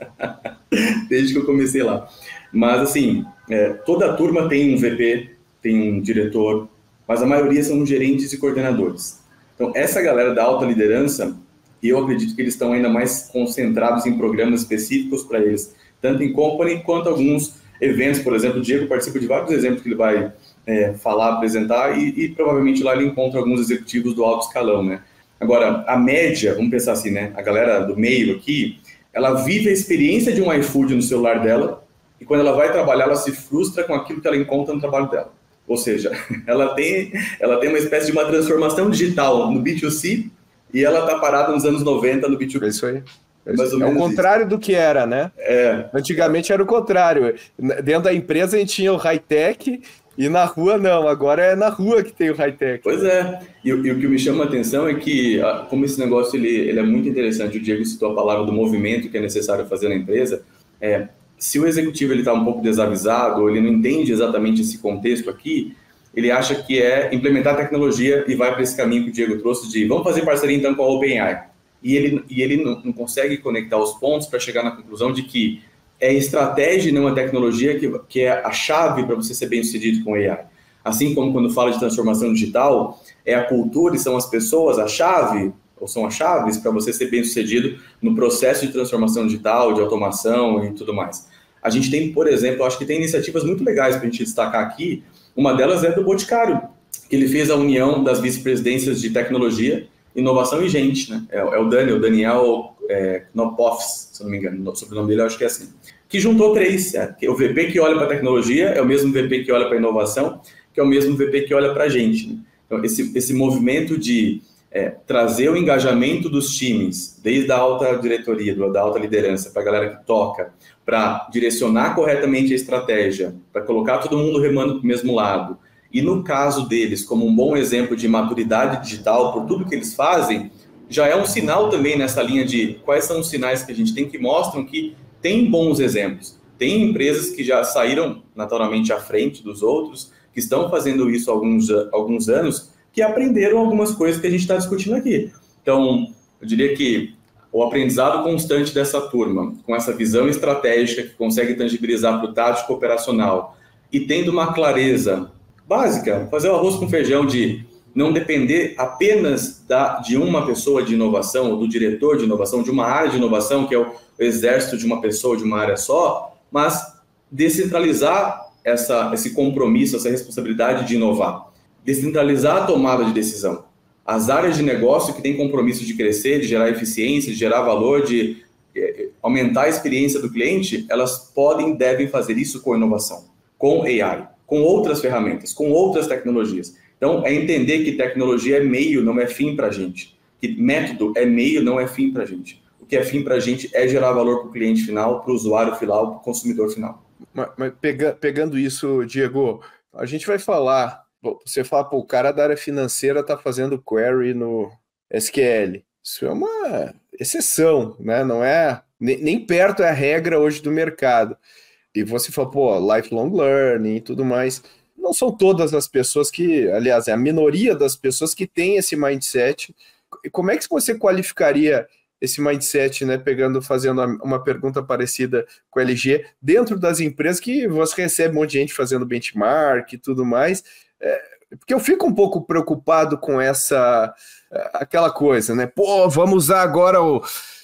desde que eu comecei lá. Mas, assim, é, toda a turma tem um VP, tem um diretor, mas a maioria são gerentes e coordenadores. Então, essa galera da alta liderança, eu acredito que eles estão ainda mais concentrados em programas específicos para eles, tanto em company quanto alguns eventos, por exemplo, o Diego participa de vários exemplos que ele vai é, falar, apresentar, e, e, provavelmente lá ele encontra alguns executivos do alto escalão, né? Agora, a média, vamos pensar assim, né? A galera do meio aqui, ela vive a experiência de um iFood no celular dela, e quando ela vai trabalhar, ela se frustra com aquilo que ela encontra no trabalho dela. Ou seja, ela tem, ela tem uma espécie de uma transformação digital no B2C e ela está parada nos anos 90 no B2B. É isso aí. É, é o contrário isso. do que era, né? É. Antigamente era o contrário. Dentro da empresa a gente tinha o high-tech e na rua não. Agora é na rua que tem o high-tech. Pois é. E, e, o que me chama a atenção é que, ah, como esse negócio ele, ele é muito interessante, o Diego citou a palavra do movimento que é necessário fazer na empresa. É, se o executivo ele está um pouco desavisado, ou ele não entende exatamente esse contexto aqui, ele acha que é implementar tecnologia e vai para esse caminho que o Diego trouxe de vamos fazer parceria então com a OpenAI. E ele, e ele não, não consegue conectar os pontos para chegar na conclusão de que é estratégia e não a tecnologia que, que é a chave para você ser bem sucedido com AI. Assim como quando fala de transformação digital, é a cultura e são as pessoas a chave, ou são as chaves para você ser bem sucedido no processo de transformação digital, de automação e tudo mais. A gente tem, por exemplo, acho que tem iniciativas muito legais para a gente destacar aqui. Uma delas é do Boticário, que ele fez a união das vice-presidências de tecnologia, inovação e gente, né? É, é o Daniel, Daniel é, se não me engano, o sobrenome dele eu acho que é assim. Que juntou três. É, o VP que olha para a tecnologia é o mesmo VP que olha para a inovação, que é o mesmo VP que olha para a gente. Né? Então, esse, esse movimento de é, trazer o engajamento dos times, desde a alta diretoria, da alta liderança, para a galera que toca, para direcionar corretamente a estratégia, para colocar todo mundo remando para o mesmo lado. E no caso deles, como um bom exemplo de maturidade digital por tudo que eles fazem, já é um sinal também nessa linha de quais são os sinais que a gente tem que mostram que tem bons exemplos. Tem empresas que já saíram naturalmente à frente dos outros, que estão fazendo isso há alguns, alguns anos, que aprenderam algumas coisas que a gente está discutindo aqui. Então, eu diria que o aprendizado constante dessa turma, com essa visão estratégica que consegue tangibilizar para o tático operacional e tendo uma clareza básica, fazer o arroz com feijão de não depender apenas da, de uma pessoa de inovação ou do diretor de inovação, de uma área de inovação, que é o exército de uma pessoa, de uma área só, mas descentralizar essa, esse compromisso, essa responsabilidade de inovar. Descentralizar a tomada de decisão as áreas de negócio que têm compromisso de crescer, de gerar eficiência, de gerar valor, de eh, aumentar a experiência do cliente, elas podem, devem fazer isso com inovação, com AI, com outras ferramentas, com outras tecnologias. Então, é entender que tecnologia é meio, não é fim para a gente. Que método é meio, não é fim para a gente. O que é fim para a gente é gerar valor para o cliente final, para o usuário final, para o consumidor final. Mas, mas pega, pegando isso, Diego, a gente vai falar você fala, pô, o cara da área financeira está fazendo query no SQL. Isso é uma exceção, né? Não é nem, nem, perto é a regra hoje do mercado. E você fala, pô, lifelong learning e tudo mais. Não são todas as pessoas que, aliás, é a minoria das pessoas que tem esse mindset. E como é que você qualificaria esse mindset, né? Pegando, fazendo uma pergunta parecida com o LG, dentro das empresas que você recebe um monte de gente fazendo benchmark e tudo mais é, porque eu fico um pouco preocupado com essa aquela coisa, né? Pô, vamos usar agora o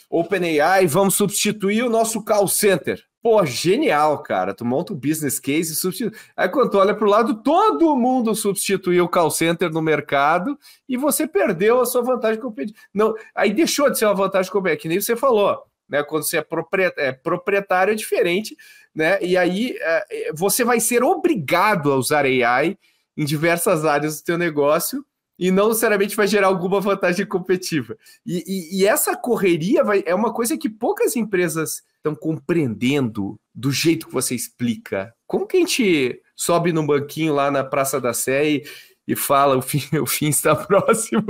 OpenAI, vamos substituir o nosso call center. Pô, genial, cara. Tu monta um business case e substitui. Aí quando tu olha para o lado, todo mundo substituiu o call center no mercado e você perdeu a sua vantagem competitiva. Não, aí deixou de ser uma vantagem competitiva, que nem você falou. Né, quando você é proprietário, é proprietário é diferente, né? E aí é, você vai ser obrigado a usar AI em diversas áreas do teu negócio e não necessariamente vai gerar alguma vantagem competitiva. E, e, e essa correria vai, é uma coisa que poucas empresas estão compreendendo do jeito que você explica. Como que a gente sobe num banquinho lá na Praça da Sé e, e fala o fim, o fim está próximo?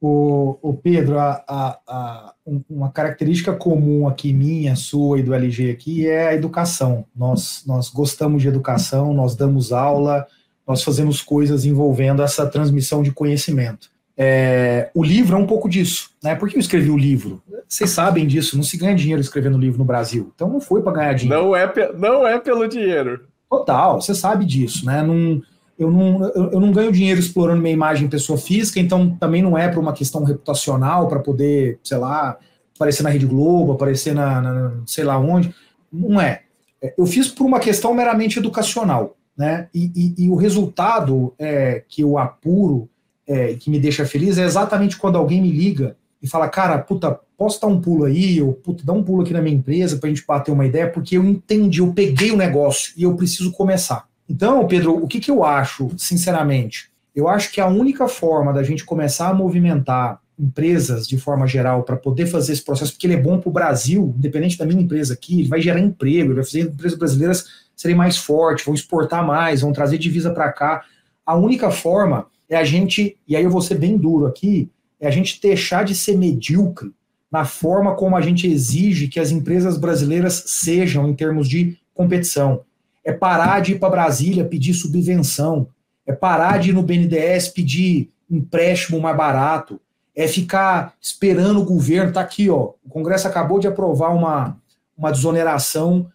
O, o Pedro, a, a, a, uma característica comum aqui minha, sua e do LG aqui é a educação. Nós, nós gostamos de educação, nós damos aula, nós fazemos coisas envolvendo essa transmissão de conhecimento. É, o livro é um pouco disso. Né? Por que eu escrevi o livro? Vocês sabem disso, não se ganha dinheiro escrevendo livro no Brasil. Então não foi para ganhar dinheiro. Não é, não é pelo dinheiro. Total, você sabe disso. Né? Não, eu, não, eu, eu não ganho dinheiro explorando minha imagem pessoa física, então também não é para uma questão reputacional, para poder, sei lá, aparecer na Rede Globo, aparecer na, na sei lá onde. Não é. é eu fiz por uma questão meramente educacional né? E, e, e o resultado é, que eu apuro, é, que me deixa feliz, é exatamente quando alguém me liga e fala, cara, puta, posso dar um pulo aí, ou puta, dá um pulo aqui na minha empresa para a gente bater uma ideia, porque eu entendi, eu peguei o negócio e eu preciso começar. Então, Pedro, o que, que eu acho, sinceramente? Eu acho que a única forma da gente começar a movimentar empresas de forma geral para poder fazer esse processo, porque ele é bom para o Brasil, independente da minha empresa aqui, ele vai gerar emprego, ele vai fazer empresas brasileiras serem mais fortes, vão exportar mais, vão trazer divisa para cá. A única forma é a gente, e aí eu vou ser bem duro aqui, é a gente deixar de ser medíocre na forma como a gente exige que as empresas brasileiras sejam em termos de competição. É parar de ir para Brasília pedir subvenção, é parar de ir no BNDES pedir empréstimo mais barato, é ficar esperando o governo. Está aqui, ó. O Congresso acabou de aprovar uma, uma desoneração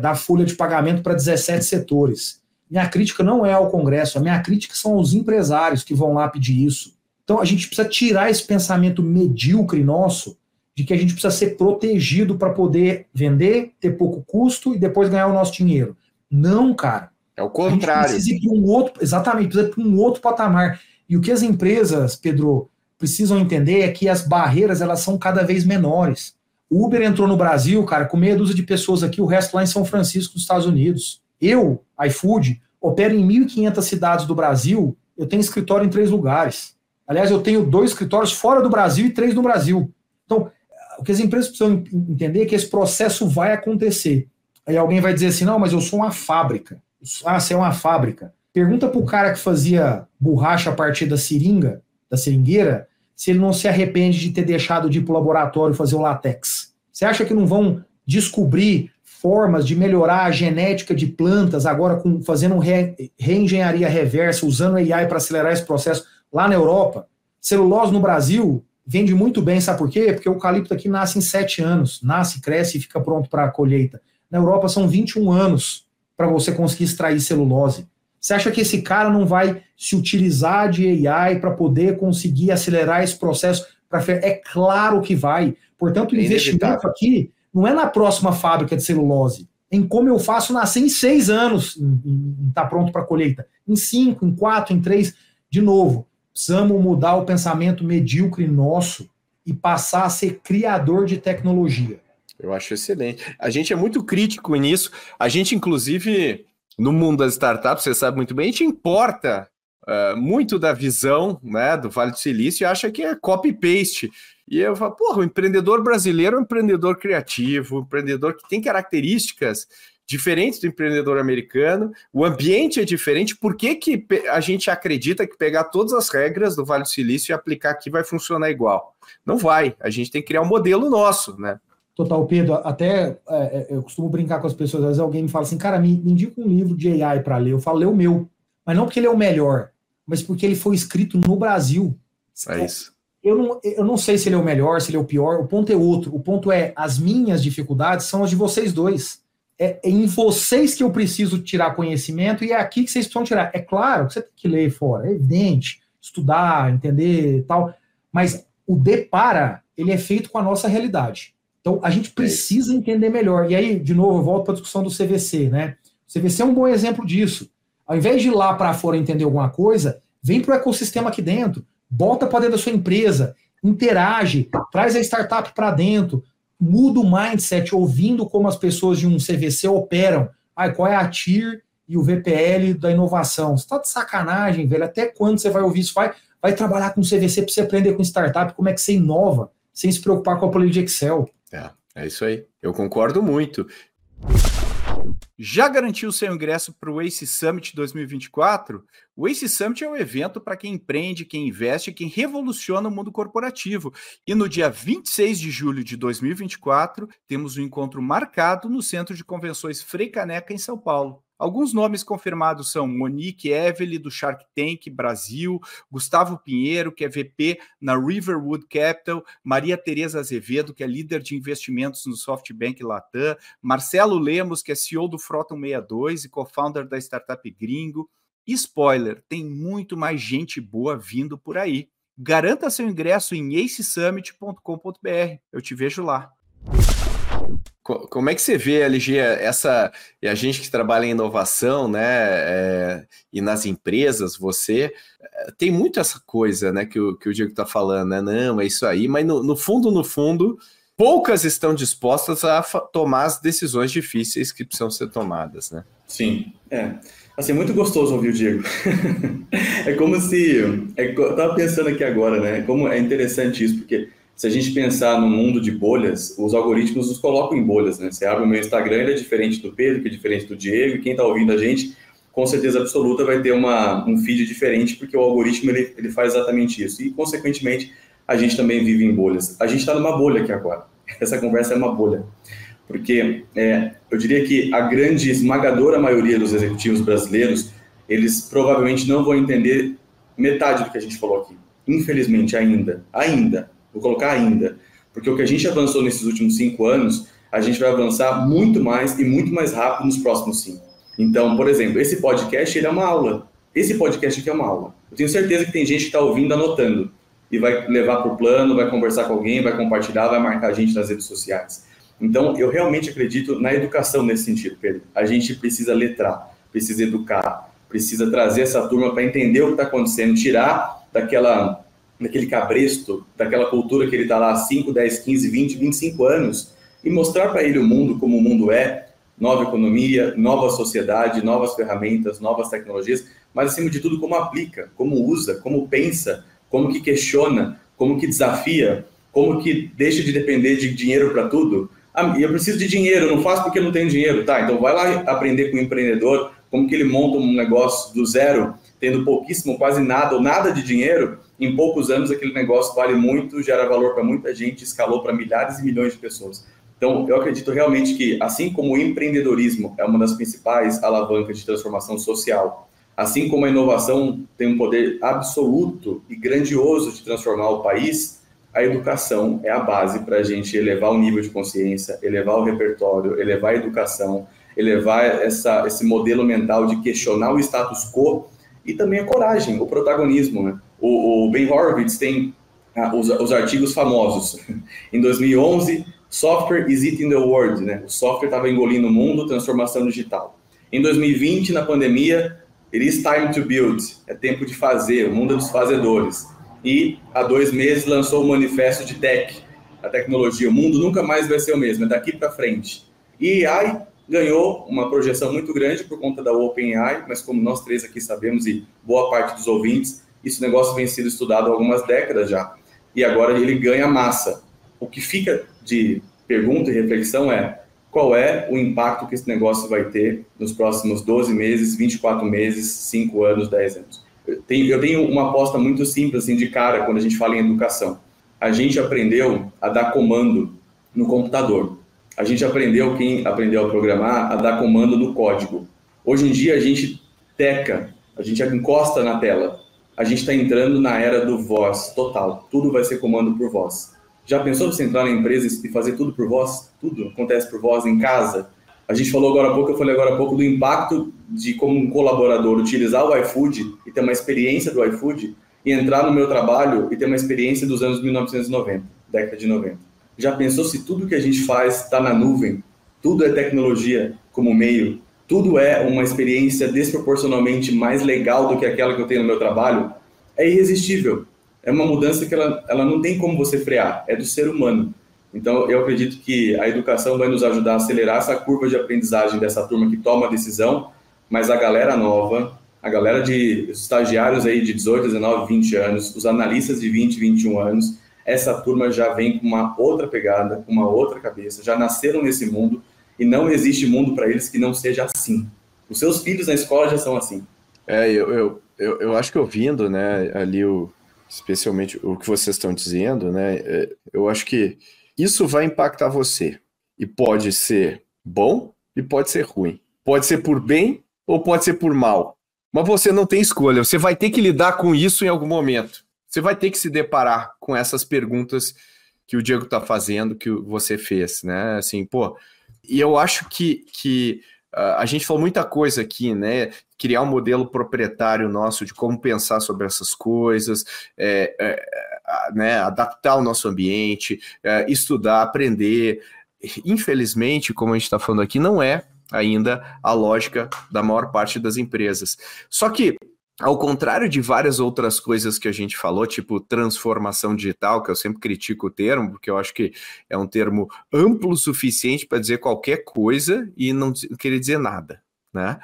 da folha de pagamento para 17 setores. Minha crítica não é ao Congresso, a minha crítica são aos empresários que vão lá pedir isso. Então a gente precisa tirar esse pensamento medíocre nosso de que a gente precisa ser protegido para poder vender, ter pouco custo e depois ganhar o nosso dinheiro. Não, cara. É o contrário. A gente precisa ir para um outro, exatamente, precisa ir para um outro patamar. E o que as empresas, Pedro, precisam entender é que as barreiras elas são cada vez menores. O Uber entrou no Brasil, cara, com meia dúzia de pessoas aqui, o resto lá em São Francisco, nos Estados Unidos. Eu, iFood, opero em 1.500 cidades do Brasil, eu tenho escritório em três lugares. Aliás, eu tenho dois escritórios fora do Brasil e três no Brasil. Então, o que as empresas precisam entender é que esse processo vai acontecer. Aí alguém vai dizer assim: não, mas eu sou uma fábrica. Ah, você é uma fábrica. Pergunta para o cara que fazia borracha a partir da seringa, da seringueira, se ele não se arrepende de ter deixado de ir para o laboratório fazer o látex? Você acha que não vão descobrir formas de melhorar a genética de plantas agora com fazendo re, reengenharia reversa, usando AI para acelerar esse processo lá na Europa? Celulose no Brasil vende muito bem, sabe por quê? Porque o eucalipto aqui nasce em sete anos, nasce, cresce e fica pronto para a colheita. Na Europa são 21 anos para você conseguir extrair celulose. Você acha que esse cara não vai se utilizar de AI para poder conseguir acelerar esse processo? Pra... É claro que vai. Portanto, o é investimento aqui não é na próxima fábrica de celulose, em como eu faço nascer em seis anos, em estar tá pronto para colheita, em cinco, em quatro, em três. De novo, precisamos mudar o pensamento medíocre nosso e passar a ser criador de tecnologia. Eu acho excelente. A gente é muito crítico nisso. A gente, inclusive, no mundo das startups, você sabe muito bem, a gente importa uh, muito da visão né, do Vale do Silício e acha que é copy-paste. E eu falo, porra, o empreendedor brasileiro é um empreendedor criativo, um empreendedor que tem características diferentes do empreendedor americano, o ambiente é diferente, por que, que a gente acredita que pegar todas as regras do Vale do Silício e aplicar aqui vai funcionar igual? Não vai, a gente tem que criar um modelo nosso, né? Total, Pedro, até é, é, eu costumo brincar com as pessoas, às vezes alguém me fala assim, cara, me, me indica um livro de AI para ler. Eu falo, lê o meu. Mas não porque ele é o melhor, mas porque ele foi escrito no Brasil. É isso. Eu não, eu não sei se ele é o melhor, se ele é o pior, o ponto é outro. O ponto é, as minhas dificuldades são as de vocês dois. É, é em vocês que eu preciso tirar conhecimento e é aqui que vocês precisam tirar. É claro que você tem que ler fora, é evidente, estudar, entender tal, mas o depara, ele é feito com a nossa realidade. Então, a gente é precisa entender melhor. E aí, de novo, eu volto para a discussão do CVC, né? O CVC é um bom exemplo disso. Ao invés de ir lá para fora entender alguma coisa, vem para o ecossistema aqui dentro, bota para dentro da sua empresa, interage, traz a startup para dentro, muda o mindset ouvindo como as pessoas de um CVC operam. Ah, qual é a tier e o VPL da inovação. Você está de sacanagem, velho. Até quando você vai ouvir isso? Vai, vai trabalhar com CVC para você aprender com startup, como é que você inova, sem se preocupar com a planilha de Excel. É, é isso aí. Eu concordo muito. Já garantiu seu ingresso para o ACE Summit 2024? O ACE Summit é um evento para quem empreende, quem investe, quem revoluciona o mundo corporativo. E no dia 26 de julho de 2024, temos um encontro marcado no Centro de Convenções Frei Caneca, em São Paulo. Alguns nomes confirmados são Monique Evely, do Shark Tank Brasil, Gustavo Pinheiro, que é VP na Riverwood Capital, Maria Tereza Azevedo, que é líder de investimentos no SoftBank Latam, Marcelo Lemos, que é CEO do Frota 62 e co-founder da startup Gringo. E spoiler, tem muito mais gente boa vindo por aí. Garanta seu ingresso em acesummit.com.br. Eu te vejo lá. Como é que você vê, LG, essa e a gente que trabalha em inovação, né, é, e nas empresas, você é, tem muito essa coisa, né, que o, que o Diego está falando, né, não, é isso aí, mas no, no fundo, no fundo, poucas estão dispostas a tomar as decisões difíceis que precisam ser tomadas, né? Sim, é. Assim, muito gostoso ouvir o Diego. é como se. É, eu tava pensando aqui agora, né? Como é interessante isso, porque se a gente pensar no mundo de bolhas, os algoritmos nos colocam em bolhas, né? Você abre o meu Instagram, ele é diferente do Pedro, que é diferente do Diego, e quem está ouvindo a gente, com certeza absoluta, vai ter uma, um feed diferente, porque o algoritmo ele, ele faz exatamente isso. E, consequentemente, a gente também vive em bolhas. A gente está numa bolha aqui agora. Essa conversa é uma bolha. Porque é, eu diria que a grande, esmagadora maioria dos executivos brasileiros, eles provavelmente não vão entender metade do que a gente falou aqui. Infelizmente, ainda. Ainda Vou colocar ainda, porque o que a gente avançou nesses últimos cinco anos, a gente vai avançar muito mais e muito mais rápido nos próximos cinco. Então, por exemplo, esse podcast ele é uma aula. Esse podcast aqui é uma aula. Eu tenho certeza que tem gente que está ouvindo, anotando e vai levar para o plano, vai conversar com alguém, vai compartilhar, vai marcar a gente nas redes sociais. Então, eu realmente acredito na educação nesse sentido, Pedro. A gente precisa letrar, precisa educar, precisa trazer essa turma para entender o que está acontecendo, tirar daquela naquele cabresto, daquela cultura que ele está lá há 5, 10, 15, 20, 25 anos, e mostrar para ele o mundo como o mundo é, nova economia, nova sociedade, novas ferramentas, novas tecnologias, mas acima de tudo como aplica, como usa, como pensa, como que questiona, como que desafia, como que deixa de depender de dinheiro para tudo. Ah, eu preciso de dinheiro, não faço porque não tenho dinheiro, tá? Então vai lá aprender com o empreendedor, como que ele monta um negócio do zero, tendo pouquíssimo, quase nada ou nada de dinheiro, em poucos anos aquele negócio vale muito, gera valor para muita gente, escalou para milhares e milhões de pessoas. Então, eu acredito realmente que, assim como o empreendedorismo é uma das principais alavancas de transformação social, assim como a inovação tem um poder absoluto e grandioso de transformar o país, a educação é a base para a gente elevar o nível de consciência, elevar o repertório, elevar a educação, elevar essa, esse modelo mental de questionar o status quo e também a coragem, o protagonismo. Né? O, o Ben Horowitz tem ah, os, os, artigos famosos. em 2011, Software is eating the world, né? O software estava engolindo o mundo, transformação digital. Em 2020, na pandemia, it is time to build, é tempo de fazer, o mundo é dos fazedores. E há dois meses lançou o manifesto de tech, a tecnologia. O mundo nunca mais vai ser o mesmo, é daqui para frente. E AI ganhou uma projeção muito grande por conta da OpenAI, mas como nós três aqui sabemos e boa parte dos ouvintes, esse negócio vem sendo estudado há algumas décadas já. E agora ele ganha massa. O que fica de pergunta e reflexão é qual é o impacto que esse negócio vai ter nos próximos 12 meses, 24 meses, 5 anos, 10 anos. Eu tenho, uma aposta muito simples, assim, de cara, quando a gente fala em educação. A gente aprendeu a dar comando no computador. A gente aprendeu, quem aprendeu a programar, a dar comando no código. Hoje em dia, a gente teca, a gente encosta na tela a gente está entrando na era do voz total. Tudo vai ser comando por voz. Já pensou você entrar na empresa e fazer tudo por voz? Tudo acontece por voz em casa. A gente falou agora há pouco, eu falei agora há pouco do impacto de como um colaborador utilizar o iFood e ter uma experiência do iFood e entrar no meu trabalho e ter uma experiência dos anos 1990, década de 90. Já pensou se tudo que a gente faz está na nuvem? Tudo é tecnologia como meio tudo é uma experiência desproporcionalmente mais legal do que aquela que eu tenho no meu trabalho, é irresistível. É uma mudança que ela, ela não tem como você frear, é do ser humano. Então, eu acredito que a educação vai nos ajudar a acelerar essa curva de aprendizagem dessa turma que toma a decisão, mas a galera nova, a galera de estagiários aí de 18, 19, 20 anos, os analistas de 20, 21 anos, essa turma já vem com uma outra pegada, com uma outra cabeça, já nasceram nesse mundo e não existe mundo para eles que não seja assim. Os seus filhos na escola já são assim. É, eu, eu, eu, eu acho que ouvindo, né, ali o, especialmente o que vocês estão dizendo, né, é, eu acho que isso vai impactar você. E pode ser bom e pode ser ruim. Pode ser por bem ou pode ser por mal. Mas você não tem escolha. Você vai ter que lidar com isso em algum momento. Você vai ter que se deparar com essas perguntas que o Diego está fazendo, que você fez, né? Assim, pô. E eu acho que, que uh, a gente falou muita coisa aqui, né? Criar um modelo proprietário nosso de como pensar sobre essas coisas, é, é, né? adaptar o nosso ambiente, é, estudar, aprender. Infelizmente, como a gente está falando aqui, não é ainda a lógica da maior parte das empresas. Só que ao contrário de várias outras coisas que a gente falou, tipo transformação digital, que eu sempre critico o termo, porque eu acho que é um termo amplo o suficiente para dizer qualquer coisa e não querer dizer nada, né?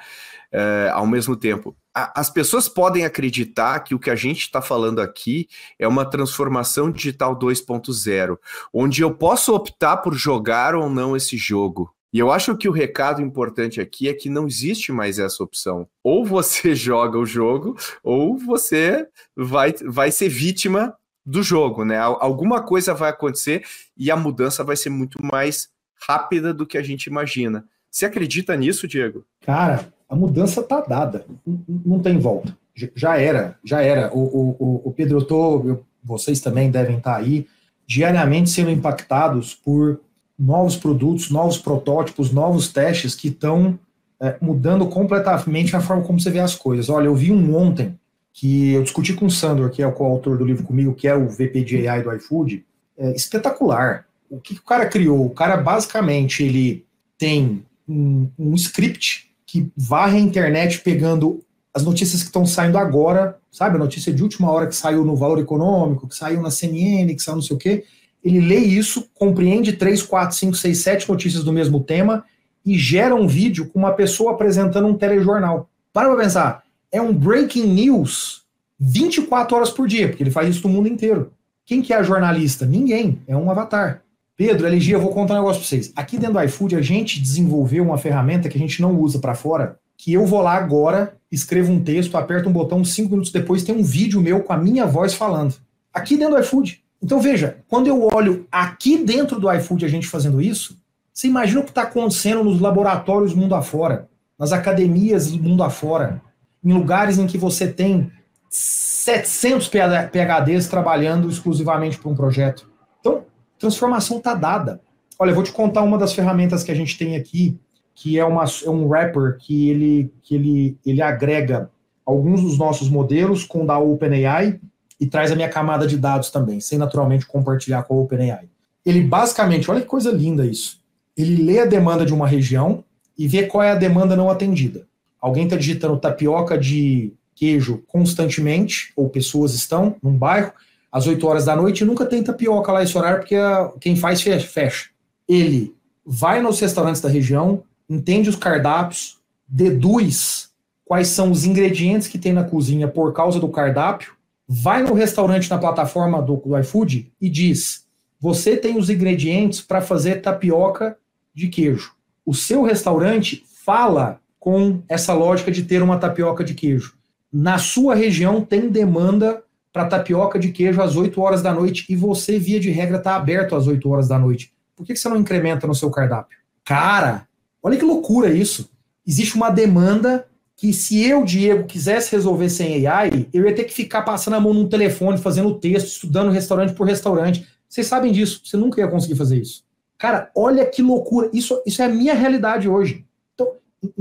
É, ao mesmo tempo, a, as pessoas podem acreditar que o que a gente está falando aqui é uma transformação digital 2.0, onde eu posso optar por jogar ou não esse jogo, e eu acho que o recado importante aqui é que não existe mais essa opção. Ou você joga o jogo, ou você vai, vai ser vítima do jogo, né? Alguma coisa vai acontecer e a mudança vai ser muito mais rápida do que a gente imagina. Você acredita nisso, Diego? Cara, a mudança tá dada, não tem volta. Já era, já era. O, o, o Pedro, eu tô, vocês também devem estar aí diariamente sendo impactados por novos produtos, novos protótipos, novos testes que estão é, mudando completamente a forma como você vê as coisas. Olha, eu vi um ontem que eu discuti com o Sandor, que é o coautor do livro comigo, que é o VP de AI do iFood, é espetacular. O que, que, o cara criou? O cara basicamente ele tem um, um script que varre a internet pegando as notícias que estão saindo agora, sabe? A notícia de última hora que saiu no Valor Econômico, que saiu na CNN, que saiu não sei o quê, ele lê isso, compreende três, quatro, cinco, seis, sete notícias do mesmo tema e gera um vídeo com uma pessoa apresentando um telejornal. Para pra pensar, é um breaking news 24 horas por dia, porque ele faz isso no mundo inteiro. Quem que é a jornalista? Ninguém, é um avatar. Pedro, LG, eu vou contar um negócio para vocês. Aqui dentro do iFood, a gente desenvolveu uma ferramenta que a gente não usa para fora, que eu vou lá agora, escrevo um texto, aperto um botão, cinco minutos depois tem um vídeo meu com a minha voz falando. Aqui dentro do iFood. Então veja, quando eu olho aqui dentro do iFood a gente fazendo isso, você imagina o que está acontecendo nos laboratórios mundo afora, nas academias mundo afora, em lugares em que você tem 700 PHDs trabalhando exclusivamente para um projeto. Então, transformação está dada. Olha, eu vou te contar uma das ferramentas que a gente tem aqui, que é, uma, é um wrapper que ele, que ele, ele agrega alguns dos nossos modelos com da OpenAI e traz a minha camada de dados também, sem naturalmente compartilhar com a OpenAI. Ele basicamente, olha que coisa linda isso. Ele lê a demanda de uma região e vê qual é a demanda não atendida. Alguém está digitando tapioca de queijo constantemente, ou pessoas estão num bairro, às 8 horas da noite, e nunca tem tapioca lá esse horário, porque a, quem faz fecha. Ele vai nos restaurantes da região, entende os cardápios, deduz quais são os ingredientes que tem na cozinha por causa do cardápio, vai no restaurante na plataforma do, do iFood e diz: você tem os ingredientes para fazer tapioca de queijo. O seu restaurante fala com essa lógica de ter uma tapioca de queijo. Na sua região tem demanda para tapioca de queijo às 8 horas da noite e você, via de regra, está aberto às 8 horas da noite. Por que você não incrementa no seu cardápio? Cara, olha que loucura isso. Existe uma demanda que se eu, Diego, quisesse resolver sem AI, eu ia ter que ficar passando a mão num telefone, fazendo texto, estudando restaurante por restaurante. Vocês sabem disso, você nunca ia conseguir fazer isso. Cara, olha que loucura. Isso, isso é a minha realidade hoje. Então,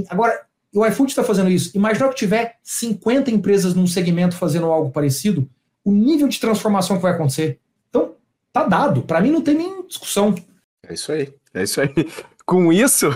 agora, o iFood está fazendo isso. Imagina que tiver 50 empresas num segmento fazendo algo parecido, o nível de transformação que vai acontecer. Então, tá dado. Para mim não tem nem discussão. É isso aí. É isso aí com isso,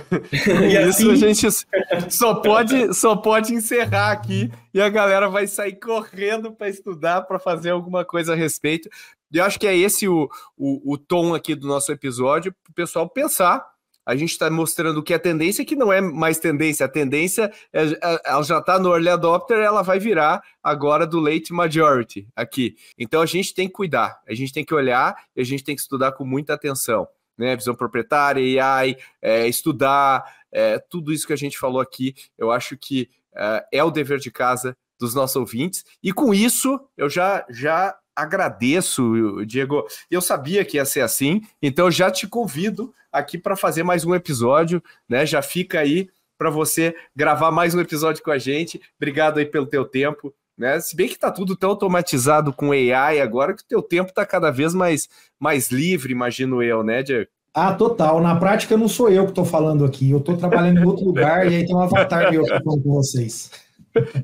com isso assim... a gente só pode, só pode encerrar aqui e a galera vai sair correndo para estudar, para fazer alguma coisa a respeito. E eu acho que é esse o, o, o tom aqui do nosso episódio, para o pessoal pensar a gente está mostrando que a tendência que não é mais tendência, a tendência é, é, ela já está no early adopter, ela vai virar agora do late majority aqui. Então a gente tem que cuidar, a gente tem que olhar e a gente tem que estudar com muita atenção. Né, visão proprietária, AI, é, estudar, é, tudo isso que a gente falou aqui, eu acho que é, é o dever de casa dos nossos ouvintes. E com isso, eu já, já agradeço, Diego. Eu sabia que ia ser assim, então eu já te convido aqui para fazer mais um episódio, né? Já fica aí para você gravar mais um episódio com a gente. Obrigado aí pelo teu tempo. Né? Se bem que está tudo tão automatizado com AI agora que o teu tempo está cada vez mais, mais livre, imagino eu, né, Diego? Ah, total. Na prática, não sou eu que estou falando aqui. Eu estou trabalhando em outro lugar e aí tem um avatar meu falando com vocês.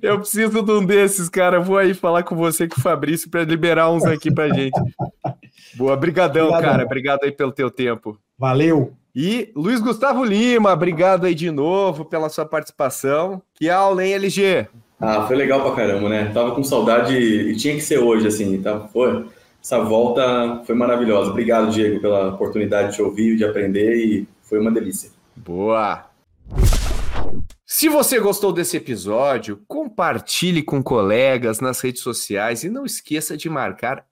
Eu preciso de um desses, cara. Vou aí falar com você com o Fabrício para liberar uns aqui para gente. Boa, brigadão, Obrigado, cara. Obrigado aí pelo teu tempo. Valeu. E Luiz Gustavo Lima, obrigado aí de novo pela sua participação. Que aula, hein, LG? Ah, foi legal pra caramba, né? Tava com saudade e tinha que ser hoje, assim. Tá? Foi. Essa volta foi maravilhosa. Obrigado, Diego, pela oportunidade de te ouvir, de aprender e foi uma delícia. Boa. Se você gostou desse episódio, compartilhe com colegas nas redes sociais e não esqueça de marcar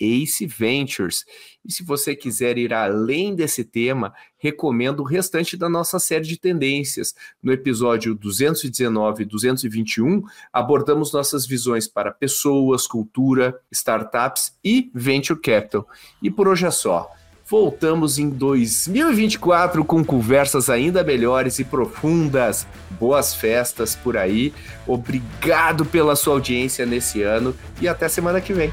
Ace Ventures. E se você quiser ir além desse tema, recomendo o restante da nossa série de tendências. No episódio 219 e 221, abordamos nossas visões para pessoas, cultura, startups e venture capital. E por hoje é só. Voltamos em 2024 com conversas ainda melhores e profundas. Boas festas por aí. Obrigado pela sua audiência nesse ano e até semana que vem.